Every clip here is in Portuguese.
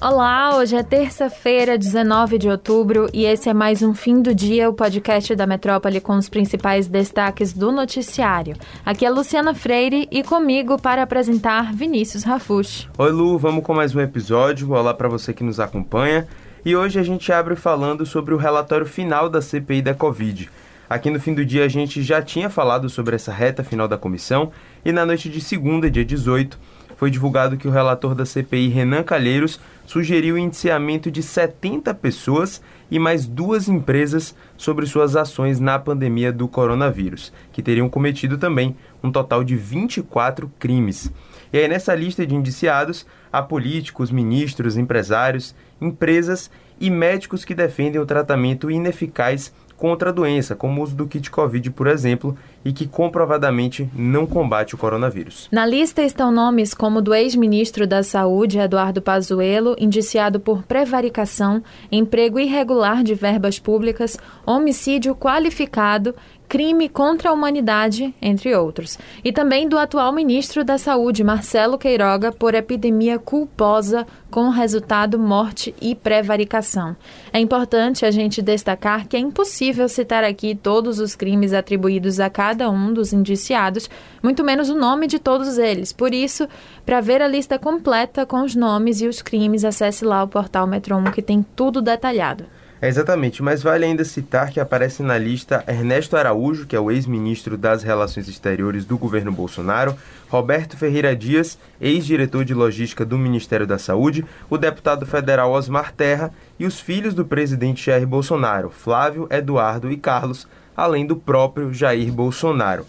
Olá, hoje é terça-feira, 19 de outubro, e esse é mais um Fim do Dia, o podcast da Metrópole com os principais destaques do noticiário. Aqui é Luciana Freire e comigo para apresentar Vinícius Rafush. Oi, Lu, vamos com mais um episódio. Olá para você que nos acompanha. E hoje a gente abre falando sobre o relatório final da CPI da Covid. Aqui no fim do dia a gente já tinha falado sobre essa reta final da comissão e na noite de segunda, dia 18, foi divulgado que o relator da CPI, Renan Calheiros, sugeriu o indiciamento de 70 pessoas e mais duas empresas sobre suas ações na pandemia do coronavírus, que teriam cometido também um total de 24 crimes. E aí, nessa lista de indiciados, há políticos, ministros, empresários, empresas e médicos que defendem o tratamento ineficaz contra a doença, como o uso do kit Covid, por exemplo, e que comprovadamente não combate o coronavírus. Na lista estão nomes como do ex-ministro da Saúde, Eduardo Pazuello, indiciado por prevaricação, emprego irregular de verbas públicas, homicídio qualificado crime contra a humanidade, entre outros. E também do atual ministro da Saúde, Marcelo Queiroga, por epidemia culposa com resultado morte e prevaricação. É importante a gente destacar que é impossível citar aqui todos os crimes atribuídos a cada um dos indiciados, muito menos o nome de todos eles. Por isso, para ver a lista completa com os nomes e os crimes, acesse lá o portal Metro 1 que tem tudo detalhado. É exatamente, mas vale ainda citar que aparece na lista Ernesto Araújo, que é o ex-ministro das Relações Exteriores do governo Bolsonaro, Roberto Ferreira Dias, ex-diretor de logística do Ministério da Saúde, o deputado federal Osmar Terra e os filhos do presidente Jair Bolsonaro, Flávio, Eduardo e Carlos, além do próprio Jair Bolsonaro.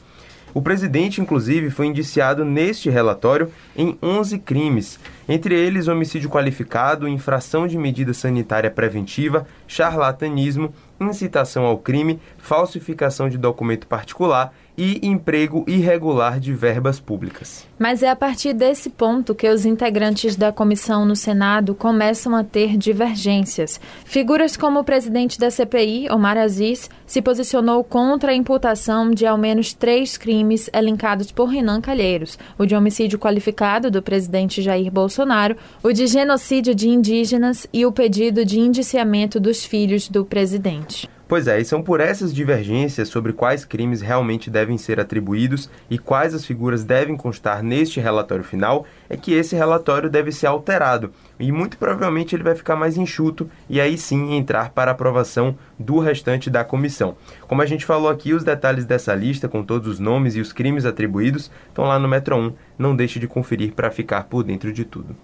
O presidente, inclusive, foi indiciado neste relatório em 11 crimes, entre eles homicídio qualificado, infração de medida sanitária preventiva, charlatanismo, incitação ao crime, falsificação de documento particular e emprego irregular de verbas públicas. Mas é a partir desse ponto que os integrantes da comissão no Senado começam a ter divergências. Figuras como o presidente da CPI, Omar Aziz, se posicionou contra a imputação de ao menos três crimes elencados por Renan Calheiros: o de homicídio qualificado do presidente Jair Bolsonaro, o de genocídio de indígenas e o pedido de indiciamento dos filhos do presidente. Pois é, e são por essas divergências sobre quais crimes realmente devem ser atribuídos e quais as figuras devem constar neste relatório final é que esse relatório deve ser alterado e muito provavelmente ele vai ficar mais enxuto e aí sim entrar para aprovação do restante da comissão. Como a gente falou aqui, os detalhes dessa lista com todos os nomes e os crimes atribuídos estão lá no Metro 1. Não deixe de conferir para ficar por dentro de tudo.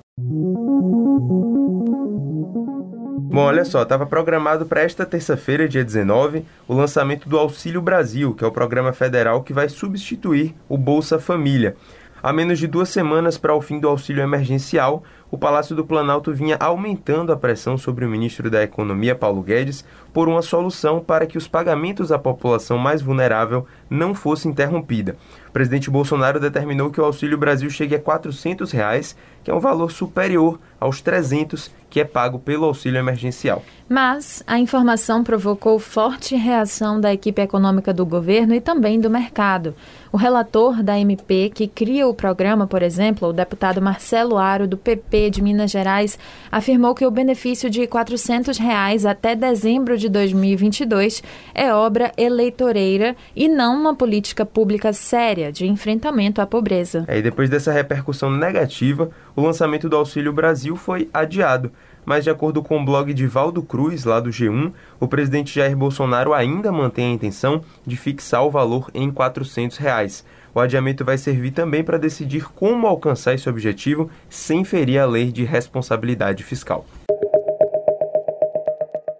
Bom, olha só, estava programado para esta terça-feira, dia 19, o lançamento do Auxílio Brasil, que é o programa federal que vai substituir o Bolsa Família. Há menos de duas semanas para o fim do auxílio emergencial, o Palácio do Planalto vinha aumentando a pressão sobre o ministro da Economia, Paulo Guedes, por uma solução para que os pagamentos à população mais vulnerável não fossem interrompida. O presidente Bolsonaro determinou que o Auxílio Brasil chegue a 400 reais, que é um valor superior aos 300 que é pago pelo auxílio emergencial. Mas a informação provocou forte reação da equipe econômica do governo e também do mercado. O relator da MP que cria o programa, por exemplo, o deputado Marcelo Aro, do PP de Minas Gerais, afirmou que o benefício de 400 reais até dezembro de 2022 é obra eleitoreira e não uma política pública séria de enfrentamento à pobreza. É, e depois dessa repercussão negativa, o lançamento do Auxílio Brasil foi adiado. Mas, de acordo com o blog de Valdo Cruz, lá do G1, o presidente Jair Bolsonaro ainda mantém a intenção de fixar o valor em 400 reais. O adiamento vai servir também para decidir como alcançar esse objetivo sem ferir a lei de responsabilidade fiscal.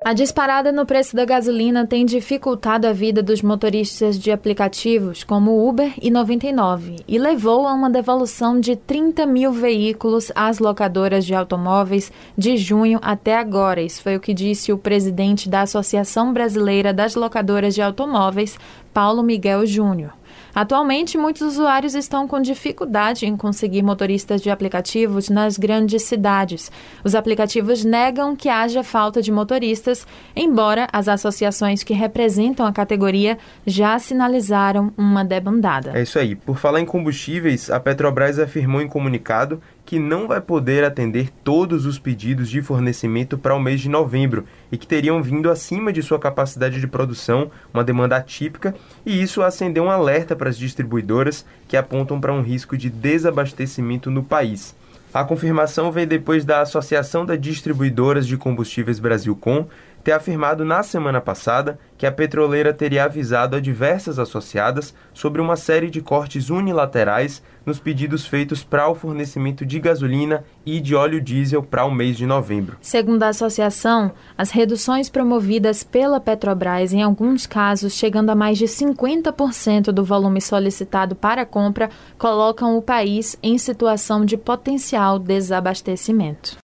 A disparada no preço da gasolina tem dificultado a vida dos motoristas de aplicativos como Uber e 99 e levou a uma devolução de 30 mil veículos às locadoras de automóveis de junho até agora. Isso foi o que disse o presidente da Associação Brasileira das Locadoras de Automóveis, Paulo Miguel Júnior. Atualmente, muitos usuários estão com dificuldade em conseguir motoristas de aplicativos nas grandes cidades. Os aplicativos negam que haja falta de motoristas, embora as associações que representam a categoria já sinalizaram uma debandada. É isso aí. Por falar em combustíveis, a Petrobras afirmou em comunicado que não vai poder atender todos os pedidos de fornecimento para o mês de novembro e que teriam vindo acima de sua capacidade de produção, uma demanda atípica, e isso acendeu um alerta para as distribuidoras que apontam para um risco de desabastecimento no país. A confirmação vem depois da Associação das Distribuidoras de Combustíveis Brasilcom ter afirmado na semana passada que a petroleira teria avisado a diversas associadas sobre uma série de cortes unilaterais nos pedidos feitos para o fornecimento de gasolina e de óleo diesel para o mês de novembro. Segundo a associação, as reduções promovidas pela Petrobras, em alguns casos chegando a mais de 50% do volume solicitado para a compra, colocam o país em situação de potencial desabastecimento.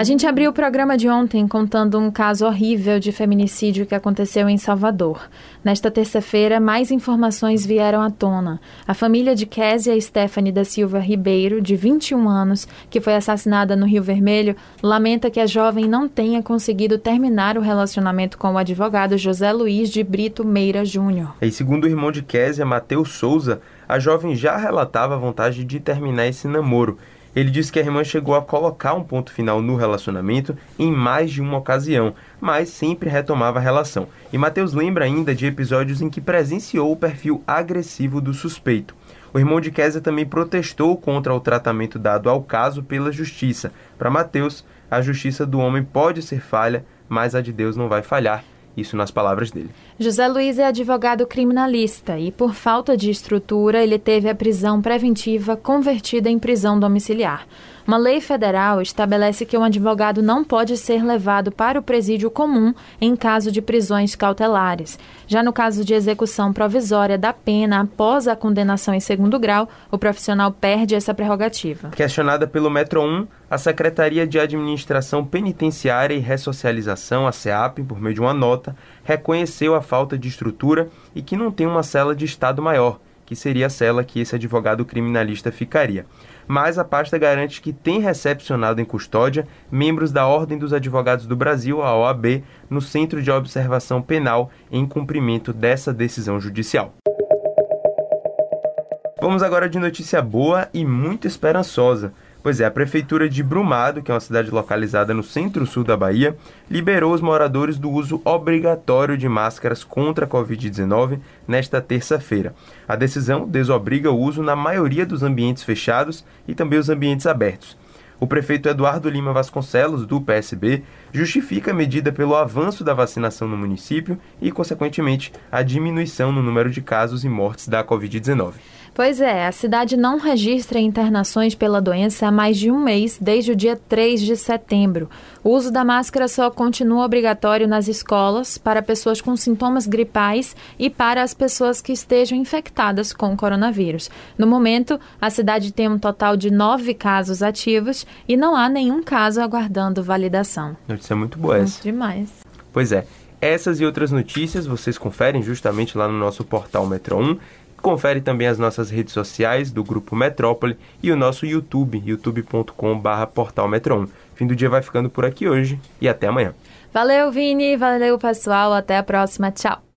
A gente abriu o programa de ontem contando um caso horrível de feminicídio que aconteceu em Salvador. Nesta terça-feira, mais informações vieram à tona. A família de Késia Stephanie da Silva Ribeiro, de 21 anos, que foi assassinada no Rio Vermelho, lamenta que a jovem não tenha conseguido terminar o relacionamento com o advogado José Luiz de Brito Meira Júnior. E segundo o irmão de Késia, Matheus Souza, a jovem já relatava a vontade de terminar esse namoro ele disse que a irmã chegou a colocar um ponto final no relacionamento em mais de uma ocasião, mas sempre retomava a relação. E Matheus lembra ainda de episódios em que presenciou o perfil agressivo do suspeito. O irmão de Kézia também protestou contra o tratamento dado ao caso pela justiça. Para Mateus, a justiça do homem pode ser falha, mas a de Deus não vai falhar. Isso nas palavras dele. José Luiz é advogado criminalista e, por falta de estrutura, ele teve a prisão preventiva convertida em prisão domiciliar. Uma lei federal estabelece que um advogado não pode ser levado para o presídio comum em caso de prisões cautelares. Já no caso de execução provisória da pena após a condenação em segundo grau, o profissional perde essa prerrogativa. Questionada pelo Metro 1, a Secretaria de Administração Penitenciária e Ressocialização, a SEAP, por meio de uma nota, reconheceu a falta de estrutura e que não tem uma cela de Estado maior, que seria a cela que esse advogado criminalista ficaria mas a pasta garante que tem recepcionado em custódia membros da Ordem dos Advogados do Brasil, a OAB, no Centro de Observação Penal em cumprimento dessa decisão judicial. Vamos agora de notícia boa e muito esperançosa. Pois é, a Prefeitura de Brumado, que é uma cidade localizada no centro-sul da Bahia, liberou os moradores do uso obrigatório de máscaras contra a Covid-19 nesta terça-feira. A decisão desobriga o uso na maioria dos ambientes fechados e também os ambientes abertos. O prefeito Eduardo Lima Vasconcelos, do PSB, justifica a medida pelo avanço da vacinação no município e, consequentemente, a diminuição no número de casos e mortes da Covid-19. Pois é, a cidade não registra internações pela doença há mais de um mês, desde o dia 3 de setembro. O uso da máscara só continua obrigatório nas escolas, para pessoas com sintomas gripais e para as pessoas que estejam infectadas com o coronavírus. No momento, a cidade tem um total de nove casos ativos e não há nenhum caso aguardando validação. Notícia muito boa essa. Demais. Pois é. Essas e outras notícias vocês conferem justamente lá no nosso portal Metro 1 Confere também as nossas redes sociais do Grupo Metrópole e o nosso YouTube, youtube.com.br portalmetron. Fim do dia vai ficando por aqui hoje e até amanhã. Valeu, Vini. Valeu, pessoal. Até a próxima. Tchau.